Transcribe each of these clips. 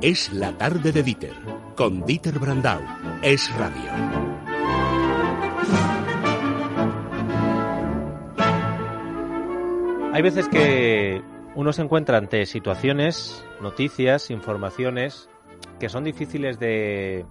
Es la tarde de Dieter, con Dieter Brandau. Es radio. Hay veces que uno se encuentra ante situaciones, noticias, informaciones que son difíciles de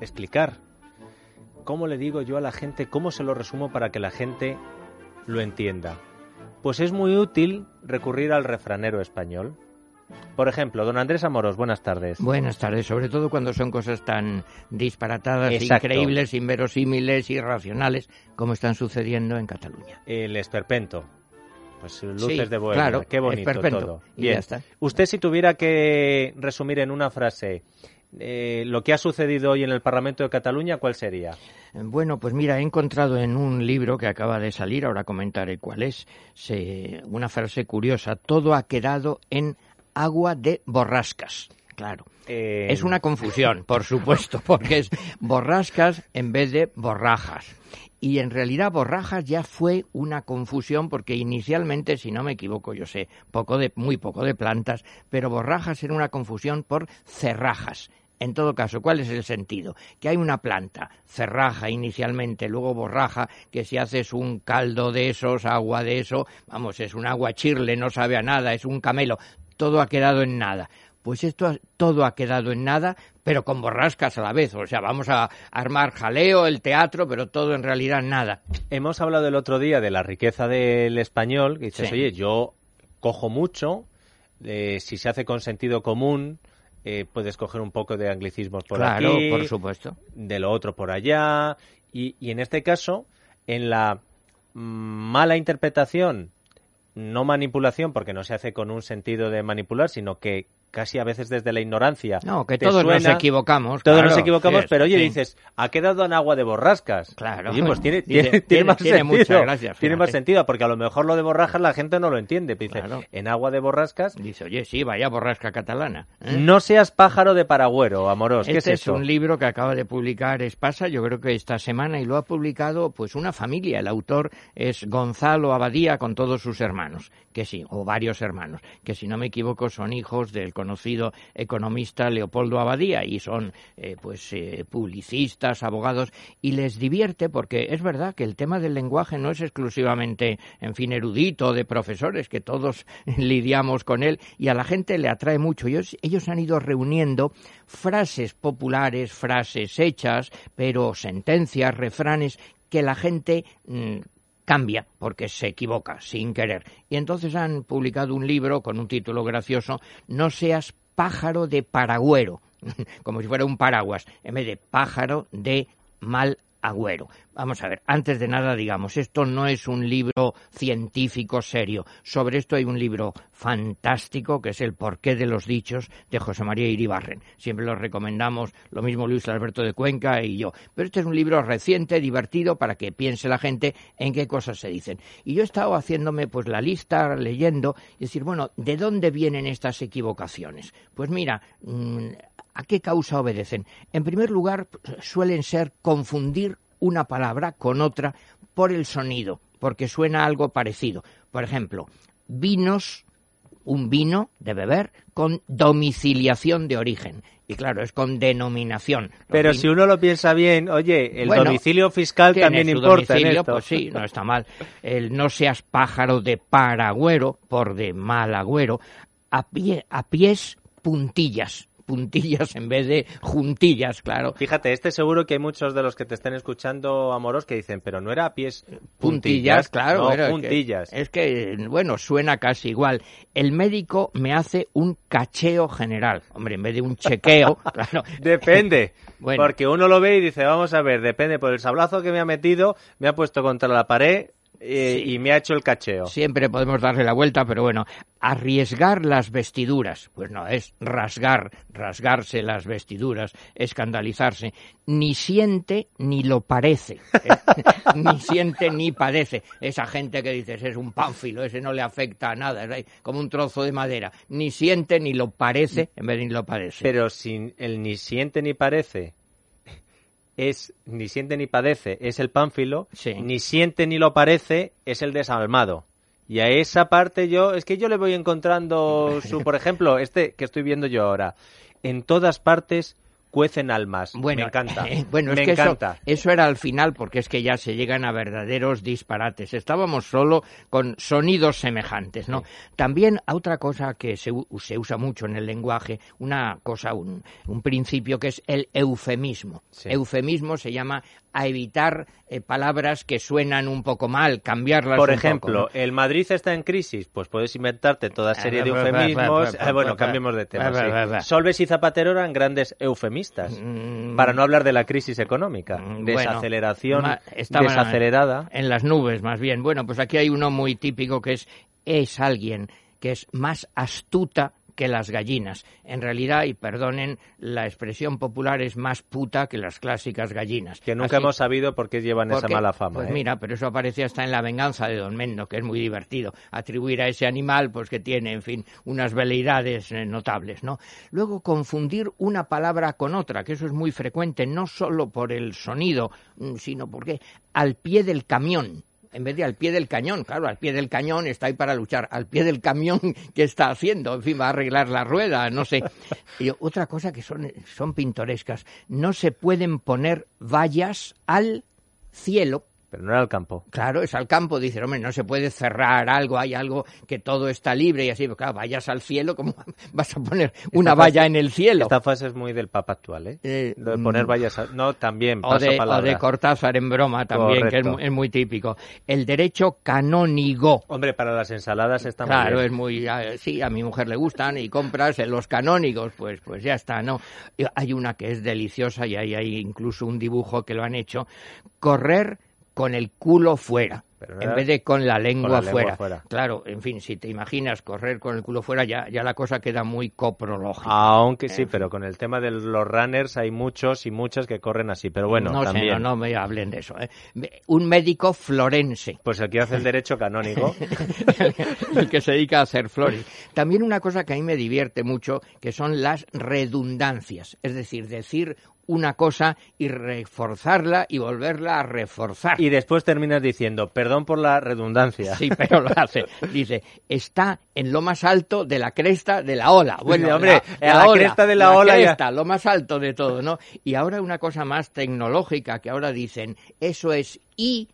explicar. ¿Cómo le digo yo a la gente, cómo se lo resumo para que la gente lo entienda? Pues es muy útil recurrir al refranero español. Por ejemplo, don Andrés Amoros, buenas tardes. Buenas tardes, sobre todo cuando son cosas tan disparatadas, Exacto. increíbles, inverosímiles, irracionales, como están sucediendo en Cataluña. El esperpento. Pues luces Sí, de Bohemia. claro, Qué bonito esperpento. todo. Y Bien. ya está. Usted si tuviera que resumir en una frase eh, lo que ha sucedido hoy en el Parlamento de Cataluña, ¿cuál sería? Bueno, pues mira, he encontrado en un libro que acaba de salir, ahora comentaré cuál es, se- una frase curiosa. Todo ha quedado en agua de borrascas. Claro. Eh, Es una confusión, por supuesto, porque es borrascas en vez de borrajas. Y en realidad borrajas ya fue una confusión porque inicialmente, si no me equivoco, yo sé, poco de, muy poco de plantas, pero borrajas era una confusión por cerrajas. En todo caso, ¿cuál es el sentido? Que hay una planta, cerraja inicialmente, luego borraja, que si haces un caldo de esos, agua de eso, vamos, es un agua chirle, no sabe a nada, es un camelo, todo ha quedado en nada. Pues esto todo ha quedado en nada, pero con borrascas a la vez. O sea, vamos a armar jaleo, el teatro, pero todo en realidad nada. Hemos hablado el otro día de la riqueza del español, que dices, Sí. oye, yo cojo mucho, eh, si se hace con sentido común, eh, puedes coger un poco de anglicismos por claro, aquí, por supuesto. de lo otro por allá, y, y en este caso, en la mm, mala interpretación, no manipulación, porque no se hace con un sentido de manipular, sino que casi a veces desde la ignorancia. No, que todos nos equivocamos. Todos claro, nos equivocamos, sí, pero oye, sí. dices, ha quedado en agua de borrascas. Claro. Pues tiene, tiene, tiene tiene- más sentido. muchas gracias, tiene más sentido, porque a lo mejor lo de borrajas la gente no lo entiende. Dice, Claro. en agua de borrascas, Dice, oye, sí, vaya borrasca catalana. ¿eh? no seas pájaro de paragüero, amoros. ¿Qué Este es un libro que acaba de publicar Espasa, yo creo que esta semana, y lo ha publicado pues una familia. El autor es Gonzalo Abadía con todos sus hermanos, que sí, o varios hermanos, que si no me equivoco son hijos del conocido economista Leopoldo Abadía y son eh, pues eh, publicistas, abogados, y les divierte porque es verdad que el tema del lenguaje no es exclusivamente, en fin, erudito de profesores, que todos lidiamos con él, y a la gente le atrae mucho. Ellos, ellos han ido reuniendo frases populares, frases hechas, pero sentencias, refranes, que la gente mm, cambia porque se equivoca sin querer. Y entonces han publicado un libro con un título gracioso, No seas pájaro de paragüero, como si fuera un paraguas, en vez de pájaro de mal agüero. Vamos a ver, antes de nada digamos, esto no es un libro científico serio. Sobre esto hay un libro fantástico que es El porqué de los dichos de José María Iribarren. Siempre lo recomendamos, lo mismo Luis Alberto de Cuenca y yo. Pero este es un libro reciente, divertido, para que piense la gente en qué cosas se dicen. Y yo he estado haciéndome pues la lista, leyendo, y decir, bueno, ¿de dónde vienen estas equivocaciones? Pues mira, mm, ¿a qué causa obedecen? En primer lugar, suelen ser confundir una palabra con otra por el sonido, porque suena algo parecido. Por ejemplo, vinos, un vino de beber con domiciliación de origen. Y claro, es con denominación. Los Pero vin- si uno lo piensa bien, oye, el Bueno, domicilio fiscal también su importa en domicilio, esto. Pues sí, no está mal. El no seas pájaro de paragüero por de mal agüero. A, pie, a pies puntillas. Puntillas en vez de juntillas, claro. Fíjate, este seguro que hay muchos de los que te estén escuchando, amoros, que dicen, pero no era a pies Puntillas, claro. no, es que- puntillas. Es que, bueno, suena casi igual. El médico me hace un cacheo general. Hombre, en vez de un chequeo, claro. Depende. Bueno. Porque uno lo ve y dice, vamos a ver, depende, por el sablazo que me ha metido, me ha puesto contra la pared eh, Sí. y me ha hecho el cacheo. Siempre podemos darle la vuelta, pero bueno, arriesgar las vestiduras, pues no, es rasgar, rasgarse las vestiduras, escandalizarse, ni siente ni lo parece, ¿eh? ni siente ni padece. Esa gente que dices es un pánfilo, ese no le afecta a nada, es como un trozo de madera, ni siente ni lo parece en vez de ni lo padece. Pero sin el ni siente ni parece es ni siente ni padece es el pánfilo, Sí. ni siente ni lo parece es el desalmado. Y a esa parte yo, es que yo le voy encontrando su, por ejemplo, este que estoy viendo yo ahora. en todas partes cuecen almas. Bueno, me encanta. bueno, es me que eso, encanta. eso era al final, porque es que ya se llegan a verdaderos disparates. Estábamos solo con sonidos semejantes, ¿no? También a otra cosa que se, usa mucho en el lenguaje, una cosa, un, un principio que es el eufemismo. Sí. Eufemismo se llama a evitar eh, palabras que suenan un poco mal, cambiarlas Por un poco, ejemplo, ¿no? el Madrid está en crisis, pues puedes inventarte toda serie de eufemismos. Eh, bueno, cambiemos de tema. sí. Solves y Zapatero eran grandes Mm, para no hablar de la crisis económica, Mm, bueno, desaceleración desacelerada. En las nubes, más bien. Bueno, pues aquí hay uno muy típico que es es alguien que es más astuta que las gallinas. En realidad, y perdonen, la expresión popular es más puta que las clásicas gallinas. Que nunca Así- hemos sabido por qué llevan esa mala fama. Pues ¿eh? mira, pero eso aparece hasta en La venganza de Don Mendo, que es muy divertido. Atribuir a ese animal, pues que tiene, en fin, unas veleidades eh, notables, ¿no? Luego, confundir una palabra con otra, que eso es muy frecuente, no solo por el sonido, mm, sino porque al pie del camión. En vez de al pie del cañón, claro, al pie del cañón está ahí para luchar. Al pie del camión, ¿qué está haciendo? En fin, va a arreglar la rueda, no sé. Y otra cosa que son, son pintorescas, no se pueden poner vallas al cielo Pero no era el campo. Claro, es al campo, dice, hombre, no se puede cerrar algo, hay algo que todo está libre y así, pero claro, vayas al cielo, ¿cómo vas a poner una Esta valla fase- en el cielo? Esta fase es muy del Papa actual, ¿eh? Eh, de poner mm, vallas. a- No, también, O paso de, o palabra. de Cortázar en broma también, que es, muy típico. El derecho canónigo. Hombre, para las ensaladas está muy Claro, bien. es muy, ah, sí, a mi mujer le gustan y compras los canónigos, pues, pues ya está, ¿no? Hay una que es deliciosa y ahí hay incluso un dibujo que lo han hecho, correr con el culo fuera. Pero En vez de con la lengua, la lengua fuera. Claro, en fin, si te imaginas correr con el culo fuera, ya, ya la cosa queda muy coprológica. Aunque sí, En pero con el tema de los runners hay muchos y muchas que corren así. Pero bueno, no sé, también. no, no me hablen de eso. ¿eh? Un médico florense. Pues el que hace el derecho canónico. el que se dedica a hacer flores. También una cosa que a mí me divierte mucho, que son las redundancias, es decir, decir una cosa y reforzarla y volverla a reforzar. y después terminas diciendo, perdón por la redundancia. Sí, pero lo hace. Dice, está en lo más alto de la cresta de la ola. Bueno, Hombre, la, a la cresta de la ola ya- cresta, lo más alto de todo, ¿no? Y ahora una cosa más tecnológica, que ahora dicen, eso es I,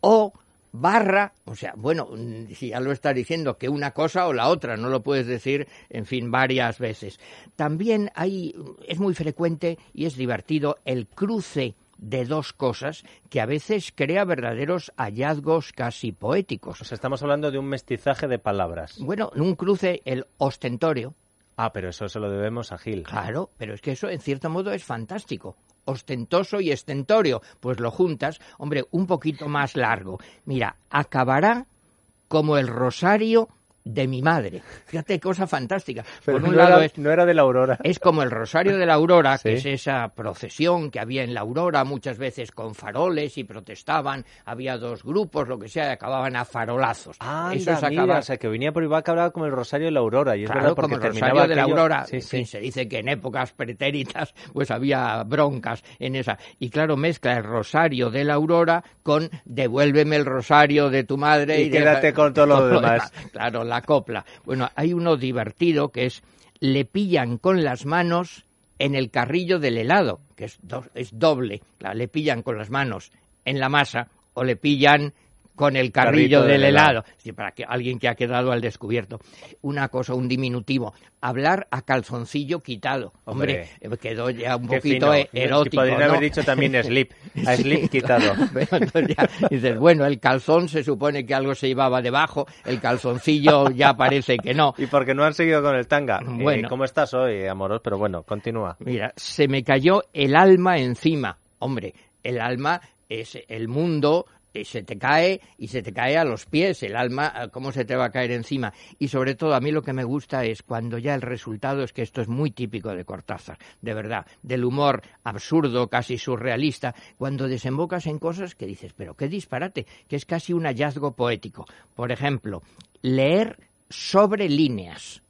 O, barra, o sea, bueno, mm, si ya lo está diciendo, que una cosa o la otra, no lo puedes decir, en fin, varias veces. También hay, es muy frecuente y es divertido el cruce de dos cosas que a veces crea verdaderos hallazgos casi poéticos. Pues estamos hablando de un mestizaje de palabras. Bueno, un cruce, el ostentorio, Ah, pero eso se lo debemos a Gil. Claro, pero es que eso en cierto modo es fantástico. Ostentoso y estentorio, pues lo juntas, hombre, un poquito más largo. Mira, acabará como el rosario de mi madre. Fíjate, cosa fantástica. Pero Por un no, lado era, es, no era de la aurora. es como el rosario de la aurora, que es esa procesión que había en la aurora, muchas veces con faroles y protestaban, había dos grupos, lo que sea, y acababan a farolazos. Ah, Eso es mira, acabar- o sea, que venía por Ibaca hablaba como el Rosario de la Aurora. Y es Claro, verdad, porque como el Rosario de la aquello- Aurora. Sí, En sí. fin, se dice que en épocas pretéritas pues había broncas en esa. Y claro, mezcla el Rosario de la Aurora con devuélveme el Rosario de tu madre. Y quédate con todo lo demás. Claro, la copla. Bueno, hay uno divertido que es le pillan con las manos en el carrillo del helado, que es, do- es doble. Le pillan con las manos en la masa o le pillan con el carrillo del del helado. Sí, para que alguien que ha quedado al descubierto. Una cosa, un diminutivo. Hablar a calzoncillo quitado. Hombre, Hombre. quedó ya un poquito fino. e- erótico. Podrían ¿no? haber dicho también slip. A slip quitado. Pero entonces ya dices, bueno, el calzón se supone que algo se llevaba debajo, el calzoncillo ya parece que no. Y porque no han seguido con el tanga. Eh, Bueno. ¿Cómo estás hoy, amoros? Pero bueno, continúa. Mira, se me cayó el alma encima. Hombre, el alma es el mundo, eh, se te cae y se te cae a los pies. El alma, eh, ¿cómo se te va a caer encima? Y sobre todo, a mí lo que me gusta es cuando ya el resultado es que esto es muy típico de Cortázar, de verdad, del humor absurdo, casi surrealista, cuando desembocas en cosas que dices, pero qué disparate, que es casi un hallazgo poético. Por ejemplo, leer sobre líneas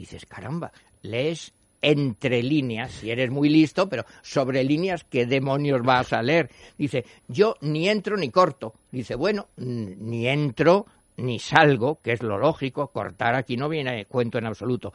dices, caramba, lees entre líneas, si eres muy listo, pero sobre líneas, ¿qué demonios vas a leer? Dice, yo ni entro ni corto. Dice, bueno, ni entro ni salgo, que es lo lógico, cortar aquí no viene cuento en absoluto.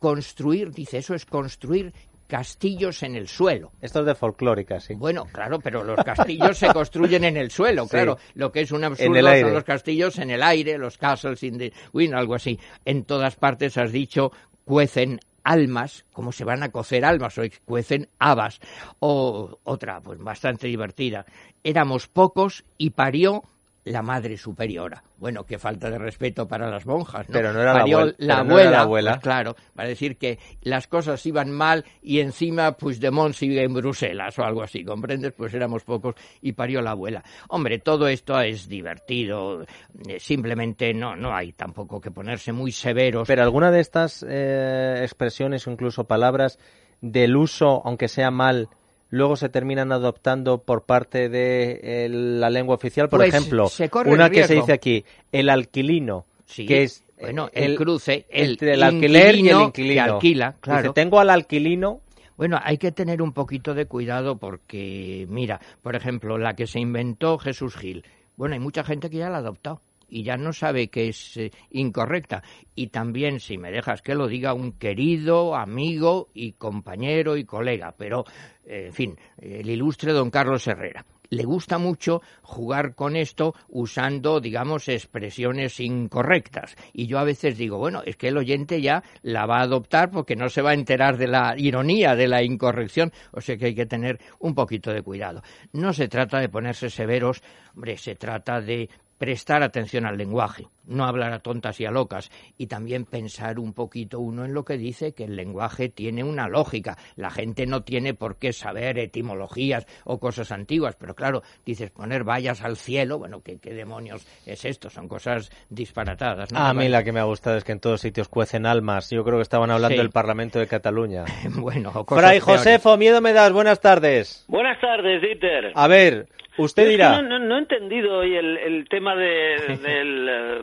Construir, dice, eso es construir castillos en el suelo. Esto es de folclórica, sí. Bueno, claro, pero los castillos se construyen en el suelo, claro. Lo que es un absurdo son los castillos en el aire, los castles in the wind, algo así. En todas partes has dicho cuecen almas, como se van a cocer almas, o cuecen habas. O otra, pues bastante divertida. Éramos pocos y parió la madre superiora. Bueno, qué falta de respeto para las monjas, ¿no? Pero no era la, abuela, la abuela. la abuela. Pues claro, para decir que las cosas iban mal y encima Puigdemont sigue en Bruselas o algo así, ¿comprendes? Pues éramos pocos y parió la abuela. Hombre, todo esto es divertido, eh, simplemente no, no hay tampoco que ponerse muy severos. Pero alguna de estas eh, expresiones o incluso palabras del uso, aunque sea mal, luego se terminan adoptando por parte de la lengua oficial. Por pues ejemplo, una que se dice aquí, el alquilino, que es bueno, el, cruce, el, el alquiler y el inquilino. alquila, claro. tengo al alquilino bueno, hay que tener un poquito de cuidado porque, mira, por ejemplo, la que se inventó Jesús Gil, bueno, hay mucha gente que ya la ha adoptado y ya no sabe que es eh, incorrecta. Y también, si me dejas que lo diga, un querido amigo y compañero y colega, pero, eh, en fin, el ilustre don Carlos Herrera le gusta mucho jugar con esto usando, digamos, expresiones incorrectas. Y yo a veces digo, bueno, es que el oyente ya la va a adoptar porque no se va a enterar de la ironía, de la incorrección, o sea que hay que tener un poquito de cuidado. No se trata de ponerse severos, hombre, se trata de prestar atención al lenguaje, no hablar a tontas y a locas, y también pensar un poquito uno en lo que dice, que el lenguaje tiene una lógica. La gente no tiene por qué saber etimologías o cosas antiguas, pero claro, dices poner vallas al cielo, bueno, ¿qué, demonios es esto? Son cosas disparatadas. a mí la que me ha gustado es que en todos sitios cuecen almas. Yo creo que estaban hablando del Parlamento de Cataluña. bueno, Fray Josefo, miedo me das. Buenas tardes. Buenas tardes, Dieter. A ver, Usted dirá. No, he entendido hoy el, tema de, eh,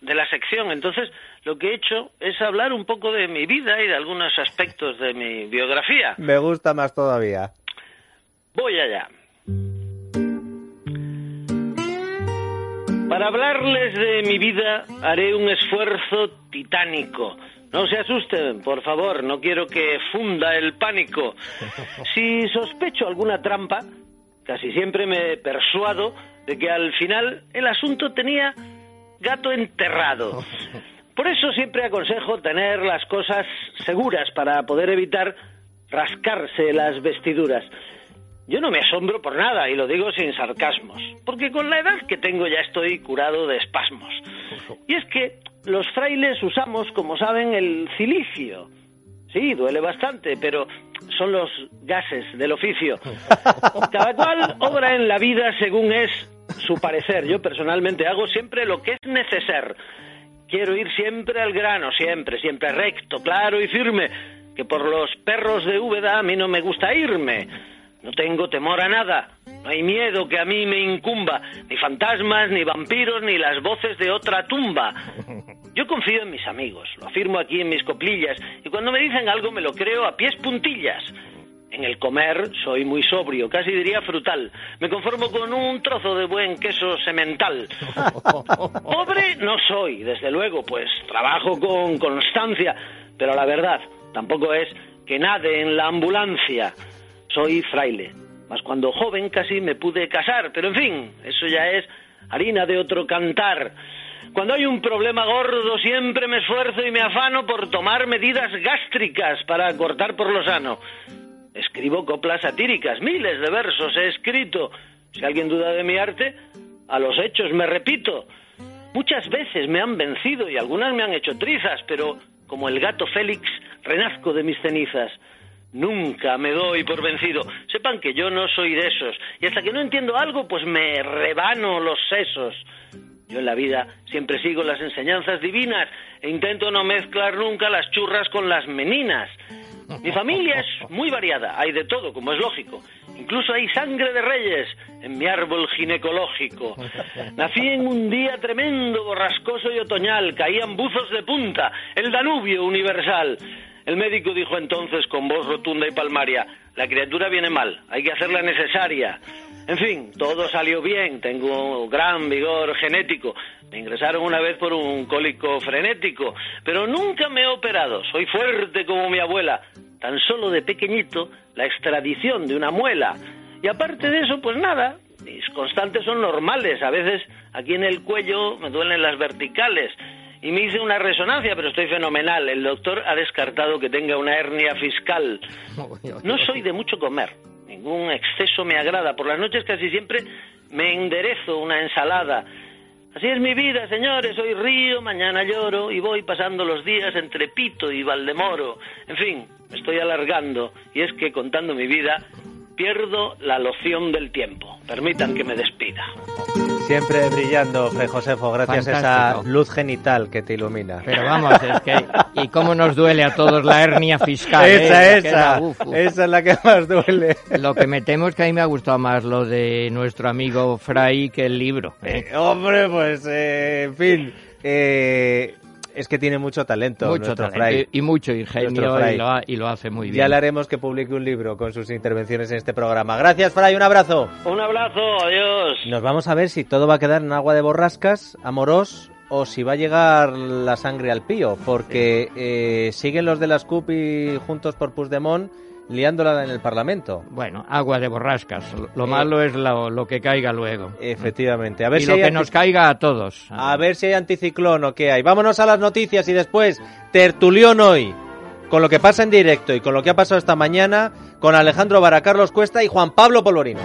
de la sección, entonces lo que he hecho es hablar un poco de mi vida y de algunos aspectos de mi biografía. Me gusta más todavía. Voy allá. Para hablarles de mi vida haré un esfuerzo titánico. No se asusten, por favor, no quiero que funda el pánico. Si sospecho alguna trampa, Casi siempre me persuado de que al final el asunto tenía gato enterrado. Por eso siempre aconsejo tener las cosas seguras para poder evitar rascarse las vestiduras. Yo no me asombro por nada y lo digo sin sarcasmos, porque con la edad que tengo ya estoy curado de espasmos. Y es que los frailes usamos, como saben, el cilicio. Sí, duele bastante, pero son los gases del oficio. Cada cual obra en la vida según es su parecer. Yo personalmente hago siempre lo que es necesario. Quiero ir siempre al grano, siempre, siempre recto, claro y firme, que por los perros de Úbeda a mí no me gusta irme. No tengo temor a nada, no hay miedo que a mí me incumba, ni fantasmas, ni vampiros, ni las voces de otra tumba. Yo confío en mis amigos, lo afirmo aquí en mis coplillas, y cuando me dicen algo me lo creo a pies puntillas. En el comer soy muy sobrio, casi diría frutal. Me conformo con un trozo de buen queso semental. Pobre no soy, desde luego, pues trabajo con constancia, pero la verdad tampoco es que nade en la ambulancia. Soy fraile, mas cuando joven casi me pude casar, pero en fin, eso ya es harina de otro cantar. Cuando hay un problema gordo siempre me esfuerzo y me afano por tomar medidas gástricas para cortar por lo sano. Escribo coplas satíricas, miles de versos he escrito. Si alguien duda de mi arte, a los hechos me repito. Muchas veces me han vencido y algunas me han hecho trizas, pero como el gato Félix, renazco de mis cenizas. Nunca me doy por vencido. Sepan que yo no soy de esos. Y hasta que no entiendo algo, pues me rebano los sesos. Yo en la vida siempre sigo las enseñanzas divinas e intento no mezclar nunca las churras con las meninas. Mi familia es muy variada, hay de todo, como es lógico. Incluso hay sangre de reyes en mi árbol ginecológico. Nací en un día tremendo, borrascoso y otoñal, caían buzos de punta, el Danubio universal. El médico dijo entonces con voz rotunda y palmaria, la criatura viene mal, hay que hacerla necesaria. En fin, todo salió bien, tengo gran vigor genético. Me ingresaron una vez por un cólico frenético, pero nunca me he operado. Soy fuerte como mi abuela. Tan solo de pequeñito, la extradición de una muela. Y aparte de eso, pues nada, mis constantes son normales. A veces aquí en el cuello me duelen las verticales. Y me hice una resonancia, pero estoy fenomenal. El doctor ha descartado que tenga una hernia fiscal. No soy de mucho comer ningún exceso me agrada. Por las noches casi siempre me enderezo una ensalada. Así es mi vida, señores. Hoy río, mañana lloro y voy pasando los días entre Pito y Valdemoro. En fin, me estoy alargando y es que contando mi vida pierdo la loción del tiempo. Permitan que me despida. Siempre brillando, Josefo, gracias a esa luz genital que te ilumina. Pero vamos, es que... ¿Y cómo nos duele a todos la hernia fiscal? Esa, eh? esa, esa es la que más duele. Lo que me temo es que a mí me ha gustado más lo de nuestro amigo Fray que el libro. ¿eh? Eh, hombre, pues, en fin... Eh, es que tiene mucho talento. Mucho talento y, mucho ingenio y lo, hace muy bien. Ya le haremos que publique un libro con sus intervenciones en este programa. Gracias, Fray, un abrazo. Un abrazo, adiós. Nos vamos a ver si todo va a quedar en agua de borrascas, amoros, o si va a llegar la sangre al pío, porque eh, siguen los de las CUP y Juntos por Puigdemont liándola en el Parlamento. Bueno, agua de borrascas. Lo eh, malo es lo, que caiga luego. Efectivamente. A ver y si lo que nos caiga a todos. A ver si hay anticiclón o qué hay. Vámonos a las noticias y después tertulión hoy. Con lo que pasa en directo y con lo que ha pasado esta mañana con Alejandro Baracarlos Cuesta y Juan Pablo Polvorinos.